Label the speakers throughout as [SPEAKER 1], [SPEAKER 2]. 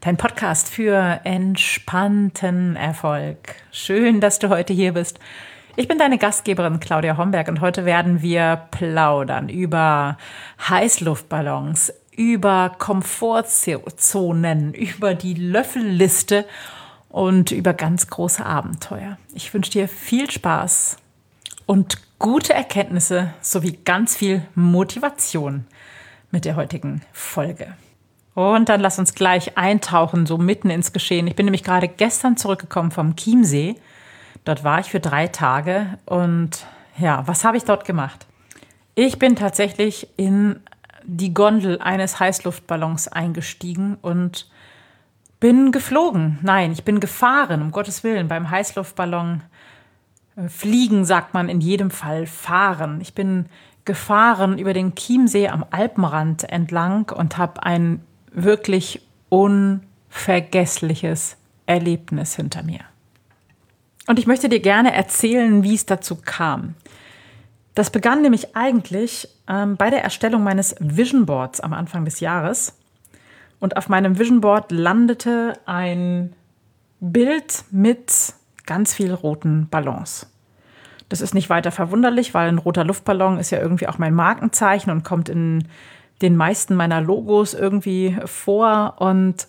[SPEAKER 1] dein Podcast für entspannten Erfolg. Schön, dass du heute hier bist. Ich bin deine Gastgeberin Claudia Homberg und heute werden wir plaudern über Heißluftballons, über Komfortzonen, über die Löffelliste und über ganz große Abenteuer. Ich wünsche dir viel Spaß und gute Erkenntnisse sowie ganz viel Motivation mit der heutigen Folge. Und dann lass uns gleich eintauchen, so mitten ins Geschehen. Ich bin nämlich gerade gestern zurückgekommen vom Chiemsee. Dort war ich für drei Tage und ja, was habe ich dort gemacht? Ich bin tatsächlich in die Gondel eines Heißluftballons eingestiegen und bin geflogen. Nein, ich bin gefahren, um Gottes Willen, beim Heißluftballon Fliegen sagt man in jedem Fall fahren. Ich bin gefahren über den Chiemsee am Alpenrand entlang und habe ein wirklich unvergessliches Erlebnis hinter mir. Und ich möchte dir gerne erzählen, wie es dazu kam. Das begann nämlich eigentlich ähm, bei der Erstellung meines Vision Boards am Anfang des Jahres. Und auf meinem Vision Board landete ein Bild mit ganz viel roten Ballons. Das ist nicht weiter verwunderlich, weil ein roter Luftballon ist ja irgendwie auch mein Markenzeichen und kommt in den meisten meiner Logos irgendwie vor und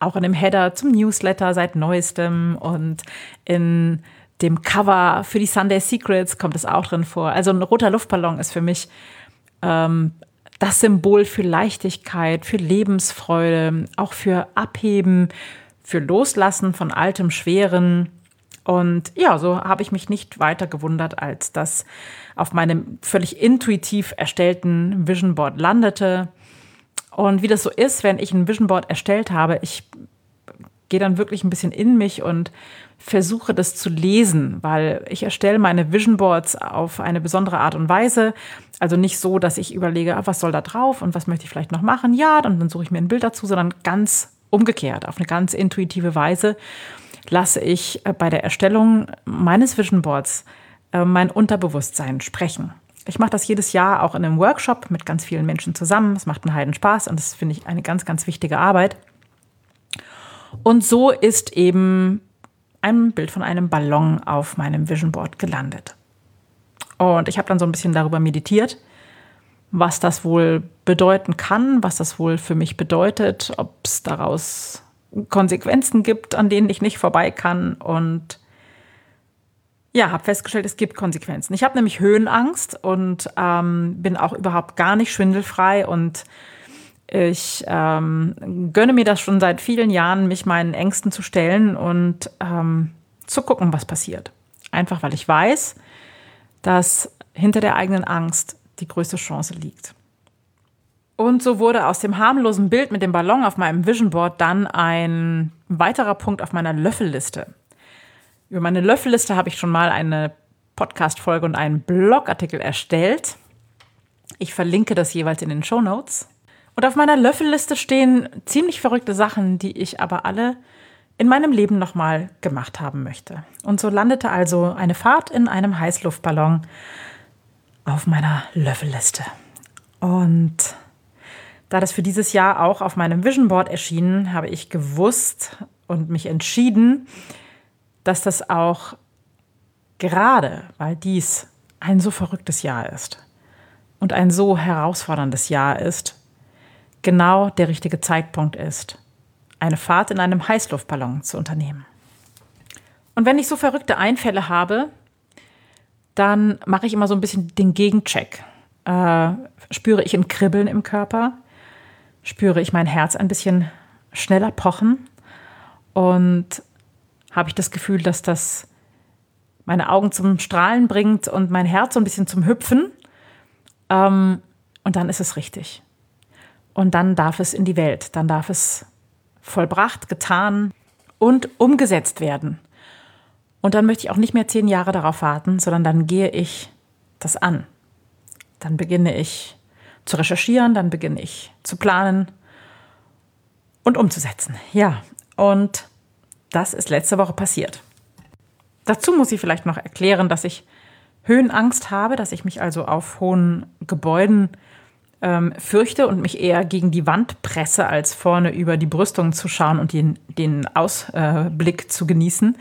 [SPEAKER 1] auch in dem Header zum Newsletter seit neuestem und in dem Cover für die Sunday Secrets kommt es auch drin vor. Also ein roter Luftballon ist für mich ähm, das Symbol für Leichtigkeit, für Lebensfreude, auch für Abheben, für Loslassen von altem Schweren und ja, so habe ich mich nicht weiter gewundert, als das auf meinem völlig intuitiv erstellten Vision Board landete. Und wie das so ist, wenn ich ein Vision Board erstellt habe, ich gehe dann wirklich ein bisschen in mich und versuche das zu lesen, weil ich erstelle meine Vision Boards auf eine besondere Art und Weise. Also nicht so, dass ich überlege, ah, was soll da drauf und was möchte ich vielleicht noch machen. Ja, und dann suche ich mir ein Bild dazu, sondern ganz umgekehrt, auf eine ganz intuitive Weise lasse ich äh, bei der Erstellung meines Vision Boards äh, mein Unterbewusstsein sprechen. Ich mache das jedes Jahr auch in einem Workshop mit ganz vielen Menschen zusammen. Es macht einen Heiden Spaß und das finde ich eine ganz, ganz wichtige Arbeit. Und so ist eben ein Bild von einem Ballon auf meinem Vision Board gelandet. Und ich habe dann so ein bisschen darüber meditiert, was das wohl bedeuten kann, was das wohl für mich bedeutet, ob es daraus Konsequenzen gibt, an denen ich nicht vorbei kann. Und ja, habe festgestellt, es gibt Konsequenzen. Ich habe nämlich Höhenangst und ähm, bin auch überhaupt gar nicht schwindelfrei und ich ähm, gönne mir das schon seit vielen Jahren, mich meinen Ängsten zu stellen und ähm, zu gucken, was passiert. Einfach weil ich weiß, dass hinter der eigenen Angst die größte Chance liegt. Und so wurde aus dem harmlosen Bild mit dem Ballon auf meinem Vision Board dann ein weiterer Punkt auf meiner Löffelliste. Über meine Löffelliste habe ich schon mal eine Podcast-Folge und einen Blogartikel erstellt. Ich verlinke das jeweils in den Show Notes. Und auf meiner Löffelliste stehen ziemlich verrückte Sachen, die ich aber alle in meinem Leben nochmal gemacht haben möchte. Und so landete also eine Fahrt in einem Heißluftballon auf meiner Löffelliste. Und da das für dieses Jahr auch auf meinem Vision Board erschien, habe ich gewusst und mich entschieden, dass das auch gerade, weil dies ein so verrücktes Jahr ist und ein so herausforderndes Jahr ist, genau der richtige Zeitpunkt ist, eine Fahrt in einem Heißluftballon zu unternehmen. Und wenn ich so verrückte Einfälle habe, dann mache ich immer so ein bisschen den Gegencheck. Äh, spüre ich ein Kribbeln im Körper? Spüre ich mein Herz ein bisschen schneller pochen und habe ich das Gefühl, dass das meine Augen zum Strahlen bringt und mein Herz so ein bisschen zum Hüpfen. Ähm, und dann ist es richtig. Und dann darf es in die Welt, dann darf es vollbracht, getan und umgesetzt werden. Und dann möchte ich auch nicht mehr zehn Jahre darauf warten, sondern dann gehe ich das an. Dann beginne ich zu recherchieren, dann beginne ich zu planen und umzusetzen. Ja, und das ist letzte Woche passiert. Dazu muss ich vielleicht noch erklären, dass ich Höhenangst habe, dass ich mich also auf hohen Gebäuden ähm, fürchte und mich eher gegen die Wand presse, als vorne über die Brüstung zu schauen und den, den Ausblick äh, zu genießen.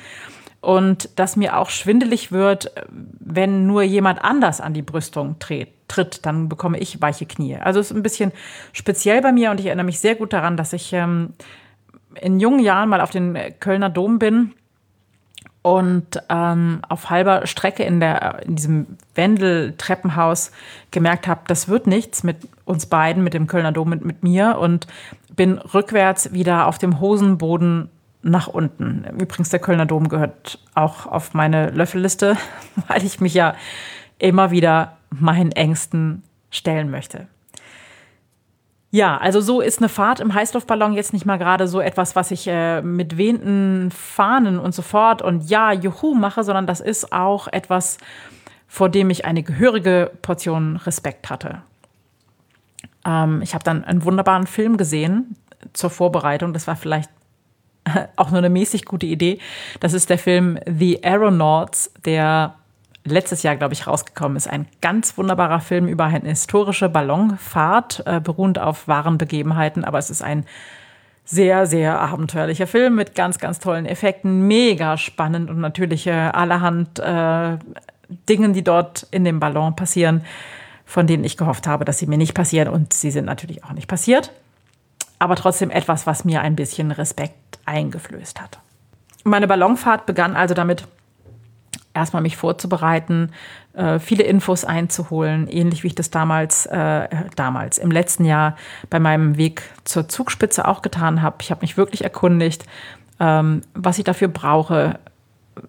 [SPEAKER 1] Und dass mir auch schwindelig wird, wenn nur jemand anders an die Brüstung tritt, tritt dann bekomme ich weiche Knie. Also es ist ein bisschen speziell bei mir und ich erinnere mich sehr gut daran, dass ich ähm, in jungen Jahren mal auf den Kölner Dom bin und ähm, auf halber Strecke in, der, in diesem Wendel-Treppenhaus gemerkt habe, das wird nichts mit uns beiden, mit dem Kölner Dom, mit, mit mir und bin rückwärts wieder auf dem Hosenboden nach unten. Übrigens, der Kölner Dom gehört auch auf meine Löffelliste, weil ich mich ja immer wieder meinen Ängsten stellen möchte. Ja, also so ist eine Fahrt im Heißluftballon jetzt nicht mal gerade so etwas, was ich äh, mit wehenden Fahnen und so fort und ja, juhu mache, sondern das ist auch etwas, vor dem ich eine gehörige Portion Respekt hatte. Ähm, ich habe dann einen wunderbaren Film gesehen zur Vorbereitung. Das war vielleicht auch nur eine mäßig gute Idee. Das ist der Film The Aeronauts, der letztes Jahr, glaube ich, rausgekommen ist. Ein ganz wunderbarer Film über eine historische Ballonfahrt, äh, beruhend auf wahren Begebenheiten, aber es ist ein sehr, sehr abenteuerlicher Film mit ganz, ganz tollen Effekten, mega spannend und natürlich äh, allerhand äh, Dingen, die dort in dem Ballon passieren, von denen ich gehofft habe, dass sie mir nicht passieren und sie sind natürlich auch nicht passiert. Aber trotzdem etwas, was mir ein bisschen Respekt eingeflößt hat. Meine Ballonfahrt begann also damit, erstmal mich vorzubereiten, äh, viele Infos einzuholen, ähnlich wie ich das damals, äh, damals im letzten Jahr bei meinem Weg zur Zugspitze auch getan habe. Ich habe mich wirklich erkundigt, ähm, was ich dafür brauche,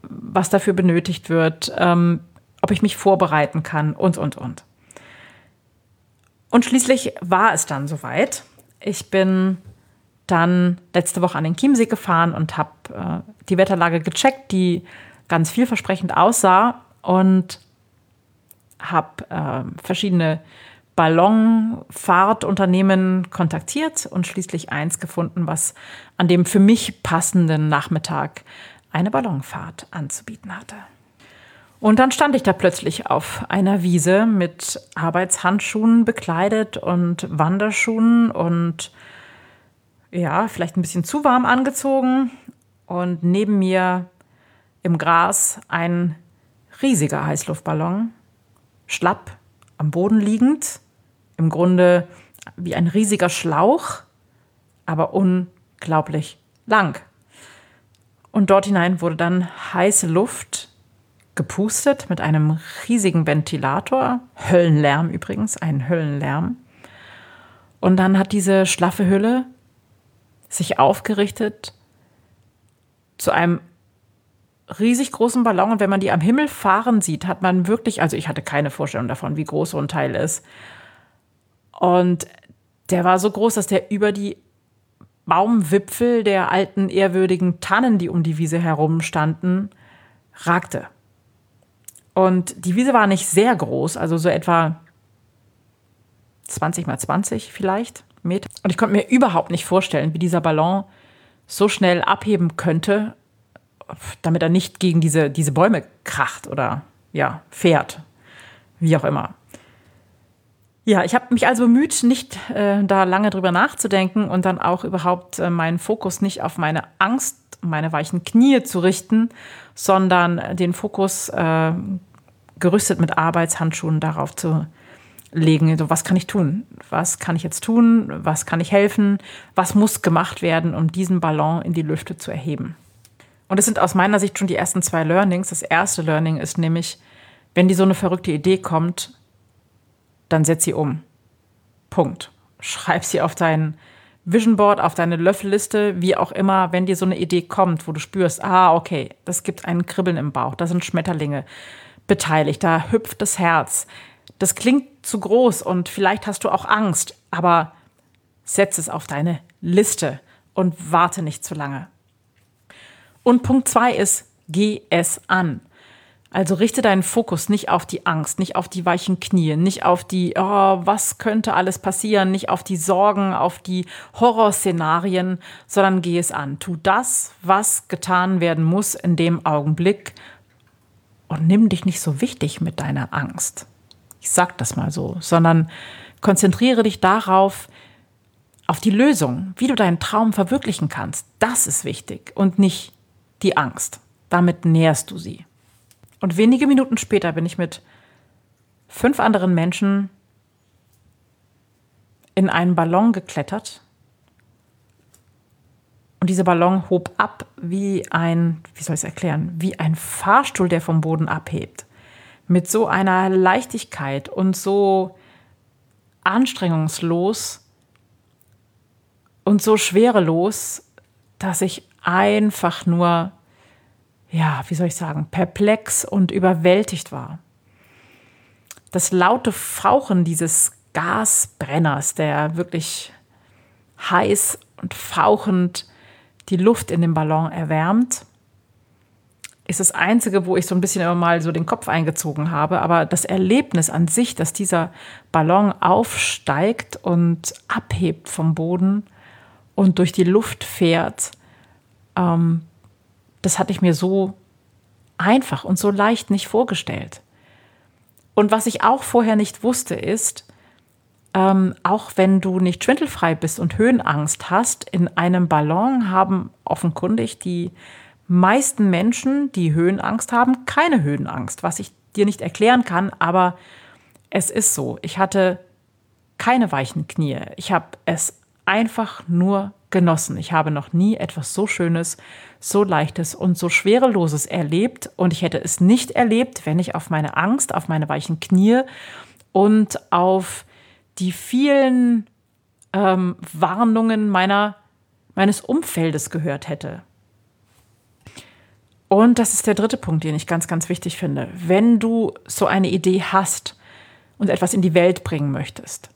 [SPEAKER 1] was dafür benötigt wird, ähm, ob ich mich vorbereiten kann und, und, und. Und schließlich war es dann soweit. Ich bin dann letzte Woche an den Chiemsee gefahren und habe äh, die Wetterlage gecheckt, die ganz vielversprechend aussah und habe äh, verschiedene Ballonfahrtunternehmen kontaktiert und schließlich eins gefunden, was an dem für mich passenden Nachmittag eine Ballonfahrt anzubieten hatte. Und dann stand ich da plötzlich auf einer Wiese mit Arbeitshandschuhen bekleidet und Wanderschuhen und ja, vielleicht ein bisschen zu warm angezogen. Und neben mir im Gras ein riesiger Heißluftballon, schlapp am Boden liegend, im Grunde wie ein riesiger Schlauch, aber unglaublich lang. Und dort hinein wurde dann heiße Luft gepustet mit einem riesigen Ventilator, Höllenlärm übrigens, ein Höllenlärm. Und dann hat diese schlaffe Hülle sich aufgerichtet zu einem riesig großen Ballon und wenn man die am Himmel fahren sieht, hat man wirklich, also ich hatte keine Vorstellung davon, wie groß so ein Teil ist. Und der war so groß, dass der über die Baumwipfel der alten ehrwürdigen Tannen, die um die Wiese herum standen, ragte. Und die Wiese war nicht sehr groß, also so etwa 20 mal 20 vielleicht Meter. Und ich konnte mir überhaupt nicht vorstellen, wie dieser Ballon so schnell abheben könnte damit er nicht gegen diese, diese Bäume kracht oder ja, fährt. Wie auch immer. Ja, ich habe mich also bemüht, nicht äh, da lange drüber nachzudenken und dann auch überhaupt äh, meinen Fokus nicht auf meine Angst, meine weichen Knie zu richten, sondern den Fokus äh, gerüstet mit Arbeitshandschuhen darauf zu legen. So, was kann ich tun? Was kann ich jetzt tun? Was kann ich helfen? Was muss gemacht werden, um diesen Ballon in die Lüfte zu erheben? Und es sind aus meiner Sicht schon die ersten zwei Learnings. Das erste Learning ist nämlich, wenn dir so eine verrückte Idee kommt, dann setz sie um. Punkt. Schreib sie auf dein Vision Board, auf deine Löffelliste, wie auch immer, wenn dir so eine Idee kommt, wo du spürst, ah, okay, das gibt ein Kribbeln im Bauch, da sind Schmetterlinge beteiligt, da hüpft das Herz. Das klingt zu groß und vielleicht hast du auch Angst, aber setz es auf deine Liste und warte nicht zu lange. Und Punkt zwei ist, Geh es an. Also richte deinen Fokus nicht auf die Angst, nicht auf die weichen Knie, nicht auf die, oh, was könnte alles passieren, nicht auf die Sorgen, auf die Horrorszenarien, sondern geh es an. Tu das, was getan werden muss in dem Augenblick und nimm dich nicht so wichtig mit deiner Angst. Ich sag das mal so, sondern konzentriere dich darauf, auf die Lösung, wie du deinen Traum verwirklichen kannst. Das ist wichtig und nicht die Angst. Damit nährst du sie. Und wenige Minuten später bin ich mit fünf anderen Menschen in einen Ballon geklettert. Und dieser Ballon hob ab wie ein, wie soll ich es erklären, wie ein Fahrstuhl, der vom Boden abhebt. Mit so einer Leichtigkeit und so anstrengungslos und so schwerelos, dass ich einfach nur ja, wie soll ich sagen, perplex und überwältigt war. Das laute Fauchen dieses Gasbrenners, der wirklich heiß und fauchend die Luft in dem Ballon erwärmt, ist das Einzige, wo ich so ein bisschen immer mal so den Kopf eingezogen habe. Aber das Erlebnis an sich, dass dieser Ballon aufsteigt und abhebt vom Boden und durch die Luft fährt, ähm, das hatte ich mir so einfach und so leicht nicht vorgestellt. Und was ich auch vorher nicht wusste, ist, ähm, auch wenn du nicht schwindelfrei bist und Höhenangst hast, in einem Ballon haben offenkundig die meisten Menschen, die Höhenangst haben, keine Höhenangst, was ich dir nicht erklären kann, aber es ist so. Ich hatte keine weichen Knie. Ich habe es einfach nur genossen. Ich habe noch nie etwas so Schönes, so Leichtes und so Schwereloses erlebt. Und ich hätte es nicht erlebt, wenn ich auf meine Angst, auf meine weichen Knie und auf die vielen ähm, Warnungen meiner, meines Umfeldes gehört hätte. Und das ist der dritte Punkt, den ich ganz, ganz wichtig finde. Wenn du so eine Idee hast und etwas in die Welt bringen möchtest,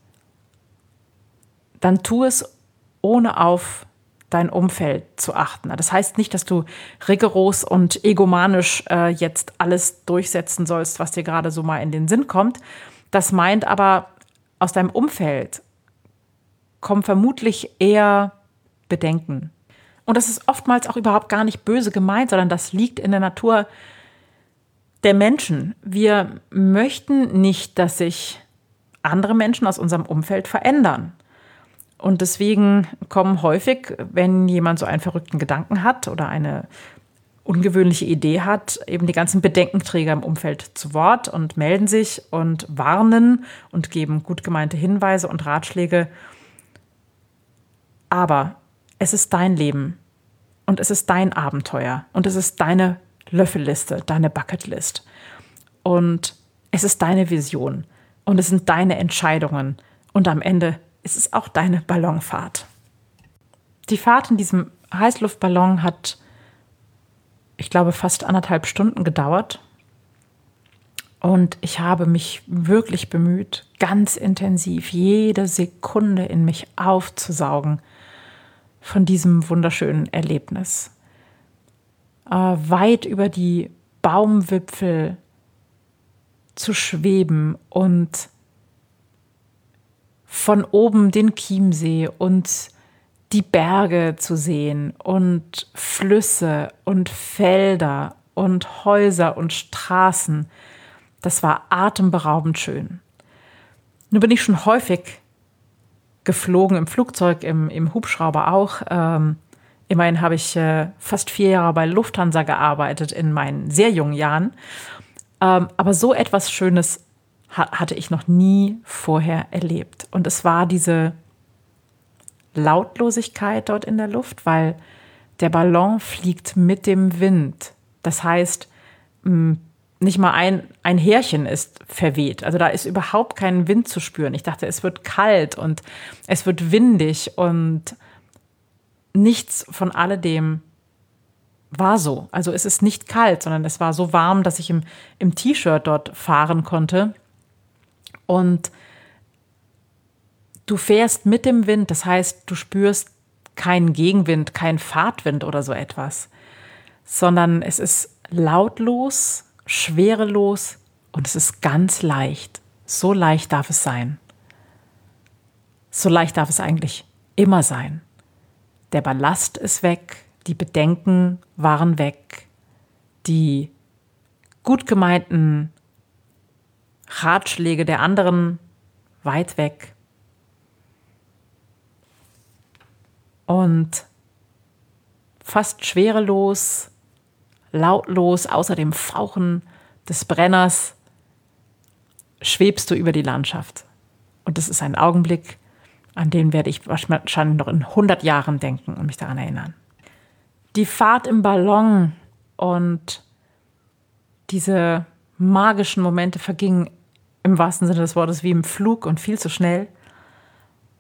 [SPEAKER 1] dann tu es ohne auf dein Umfeld zu achten. Das heißt nicht, dass du rigoros und egomanisch äh, jetzt alles durchsetzen sollst, was dir gerade so mal in den Sinn kommt. Das meint aber, aus deinem Umfeld kommen vermutlich eher Bedenken. Und das ist oftmals auch überhaupt gar nicht böse gemeint, sondern das liegt in der Natur der Menschen. Wir möchten nicht, dass sich andere Menschen aus unserem Umfeld verändern. Und deswegen kommen häufig, wenn jemand so einen verrückten Gedanken hat oder eine ungewöhnliche Idee hat, eben die ganzen Bedenkenträger im Umfeld zu Wort und melden sich und warnen und geben gut gemeinte Hinweise und Ratschläge. Aber es ist dein Leben und es ist dein Abenteuer und es ist deine Löffelliste, deine Bucketlist. Und es ist deine Vision und es sind deine Entscheidungen und am Ende ist es auch deine Ballonfahrt. Die Fahrt in diesem Heißluftballon hat, ich glaube, fast anderthalb Stunden gedauert. Und ich habe mich wirklich bemüht, ganz intensiv jede Sekunde in mich aufzusaugen von diesem wunderschönen Erlebnis. Äh, weit über die Baumwipfel zu schweben und von oben den Chiemsee und die Berge zu sehen und Flüsse und Felder und Häuser und Straßen. Das war atemberaubend schön. Nun bin ich schon häufig geflogen, im Flugzeug, im, im Hubschrauber auch. Ähm, immerhin habe ich äh, fast vier Jahre bei Lufthansa gearbeitet in meinen sehr jungen Jahren. Ähm, aber so etwas Schönes hatte ich noch nie vorher erlebt. Und es war diese Lautlosigkeit dort in der Luft, weil der Ballon fliegt mit dem Wind. Das heißt, nicht mal ein, ein Härchen ist verweht. Also da ist überhaupt kein Wind zu spüren. Ich dachte, es wird kalt und es wird windig und nichts von alledem war so. Also es ist nicht kalt, sondern es war so warm, dass ich im, im T-Shirt dort fahren konnte. Und du fährst mit dem Wind, das heißt, du spürst keinen Gegenwind, keinen Fahrtwind oder so etwas, sondern es ist lautlos, schwerelos und es ist ganz leicht. So leicht darf es sein. So leicht darf es eigentlich immer sein. Der Ballast ist weg, die Bedenken waren weg, die gut gemeinten Ratschläge der anderen weit weg. Und fast schwerelos, lautlos, außer dem Fauchen des Brenners, schwebst du über die Landschaft. Und das ist ein Augenblick, an den werde ich wahrscheinlich noch in 100 Jahren denken und mich daran erinnern. Die Fahrt im Ballon und diese magischen Momente vergingen im wahrsten Sinne des Wortes wie im Flug und viel zu schnell.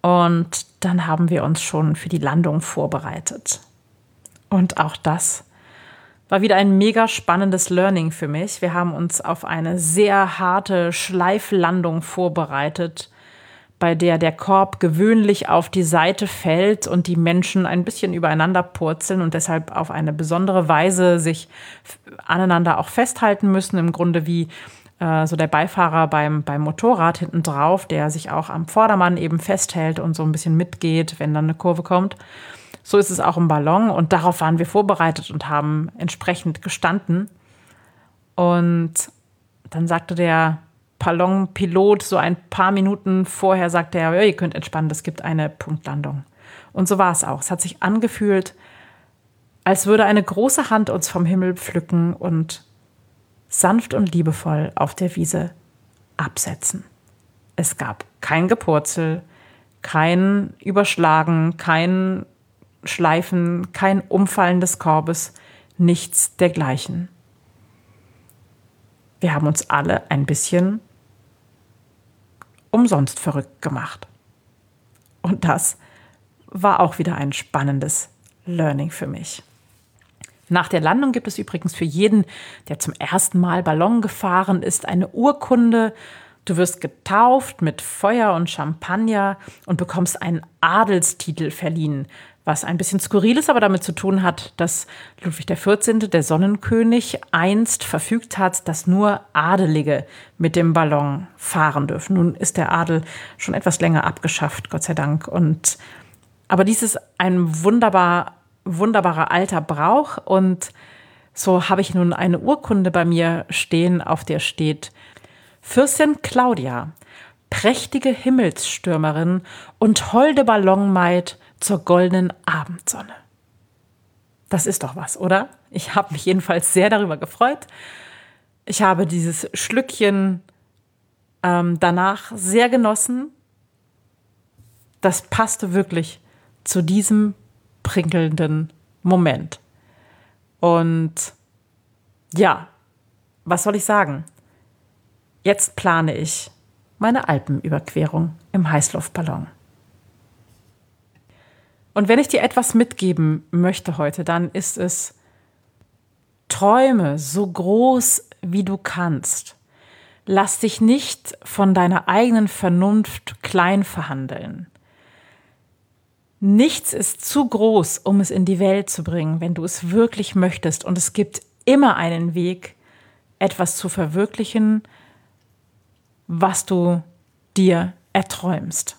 [SPEAKER 1] Und dann haben wir uns schon für die Landung vorbereitet. Und auch das war wieder ein mega spannendes Learning für mich. Wir haben uns auf eine sehr harte Schleiflandung vorbereitet, bei der der Korb gewöhnlich auf die Seite fällt und die Menschen ein bisschen übereinander purzeln und deshalb auf eine besondere Weise sich aneinander auch festhalten müssen, im Grunde wie äh, so der Beifahrer beim, beim Motorrad hinten drauf, der sich auch am Vordermann eben festhält und so ein bisschen mitgeht, wenn dann eine Kurve kommt. So ist es auch im Ballon und darauf waren wir vorbereitet und haben entsprechend gestanden. Und dann sagte der Ballonpilot so ein paar Minuten vorher, sagte er, ihr könnt entspannen, es gibt eine Punktlandung. Und so war es auch. Es hat sich angefühlt, als würde eine große Hand uns vom Himmel pflücken und sanft und liebevoll auf der Wiese absetzen. Es gab kein Gepurzel, kein Überschlagen, kein Schleifen, kein Umfallen des Korbes, nichts dergleichen. Wir haben uns alle ein bisschen umsonst verrückt gemacht. Und das war auch wieder ein spannendes Learning für mich. Nach der Landung gibt es übrigens für jeden, der zum ersten Mal Ballon gefahren ist, eine Urkunde. Du wirst getauft mit Feuer und Champagner und bekommst einen Adelstitel verliehen, was ein bisschen skurril ist, aber damit zu tun hat, dass Ludwig XIV., der Sonnenkönig, einst verfügt hat, dass nur Adelige mit dem Ballon fahren dürfen. Nun ist der Adel schon etwas länger abgeschafft, Gott sei Dank. Und aber dies ist ein wunderbar wunderbarer alter Brauch und so habe ich nun eine Urkunde bei mir stehen, auf der steht Fürstin Claudia, prächtige Himmelsstürmerin und holde Ballonmaid zur goldenen Abendsonne. Das ist doch was, oder? Ich habe mich jedenfalls sehr darüber gefreut. Ich habe dieses Schlückchen ähm, danach sehr genossen. Das passte wirklich zu diesem prickelnden Moment. Und ja, was soll ich sagen? Jetzt plane ich meine Alpenüberquerung im Heißluftballon. Und wenn ich dir etwas mitgeben möchte heute, dann ist es, träume so groß wie du kannst. Lass dich nicht von deiner eigenen Vernunft klein verhandeln. Nichts ist zu groß, um es in die Welt zu bringen, wenn du es wirklich möchtest. Und es gibt immer einen Weg, etwas zu verwirklichen, was du dir erträumst.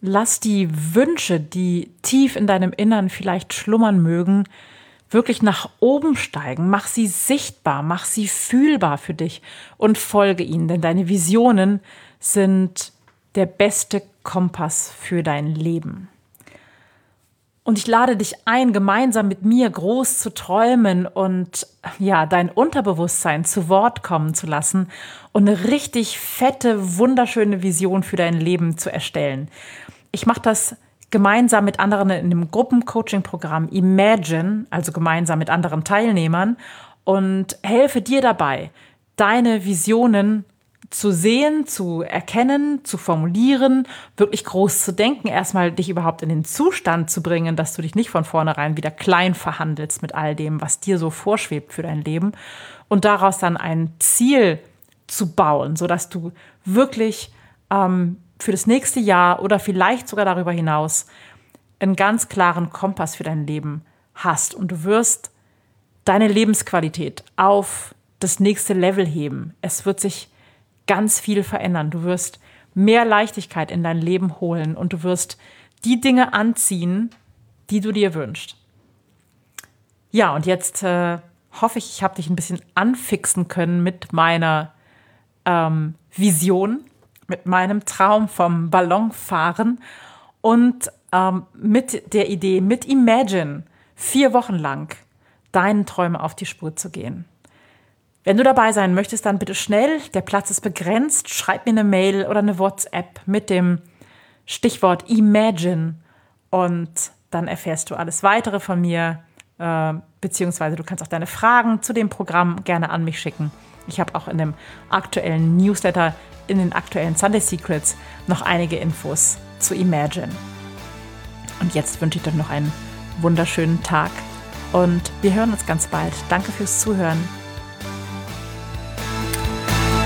[SPEAKER 1] Lass die Wünsche, die tief in deinem Innern vielleicht schlummern mögen, wirklich nach oben steigen. Mach sie sichtbar, mach sie fühlbar für dich und folge ihnen, denn deine Visionen sind der beste Kompass für dein Leben. Und ich lade dich ein, gemeinsam mit mir groß zu träumen und ja, dein Unterbewusstsein zu Wort kommen zu lassen und eine richtig fette, wunderschöne Vision für dein Leben zu erstellen. Ich mache das gemeinsam mit anderen in dem Gruppencoaching-Programm Imagine, also gemeinsam mit anderen Teilnehmern und helfe dir dabei, deine Visionen zu sehen, zu erkennen, zu formulieren, wirklich groß zu denken, erstmal dich überhaupt in den Zustand zu bringen, dass du dich nicht von vornherein wieder klein verhandelst mit all dem, was dir so vorschwebt für dein Leben und daraus dann ein Ziel zu bauen, sodass du wirklich ähm, für das nächste Jahr oder vielleicht sogar darüber hinaus einen ganz klaren Kompass für dein Leben hast und du wirst deine Lebensqualität auf das nächste Level heben. Es wird sich ganz viel verändern. Du wirst mehr Leichtigkeit in dein Leben holen und du wirst die Dinge anziehen, die du dir wünschst. Ja, und jetzt äh, hoffe ich, ich habe dich ein bisschen anfixen können mit meiner ähm, Vision, mit meinem Traum vom Ballonfahren und ähm, mit der Idee, mit Imagine, vier Wochen lang deinen Träumen auf die Spur zu gehen. Wenn du dabei sein möchtest, dann bitte schnell. Der Platz ist begrenzt. Schreib mir eine Mail oder eine WhatsApp mit dem Stichwort Imagine und dann erfährst du alles weitere von mir. Äh, beziehungsweise du kannst auch deine Fragen zu dem Programm gerne an mich schicken. Ich habe auch in dem aktuellen Newsletter, in den aktuellen Sunday Secrets noch einige Infos zu Imagine. Und jetzt wünsche ich dir noch einen wunderschönen Tag und wir hören uns ganz bald. Danke fürs Zuhören.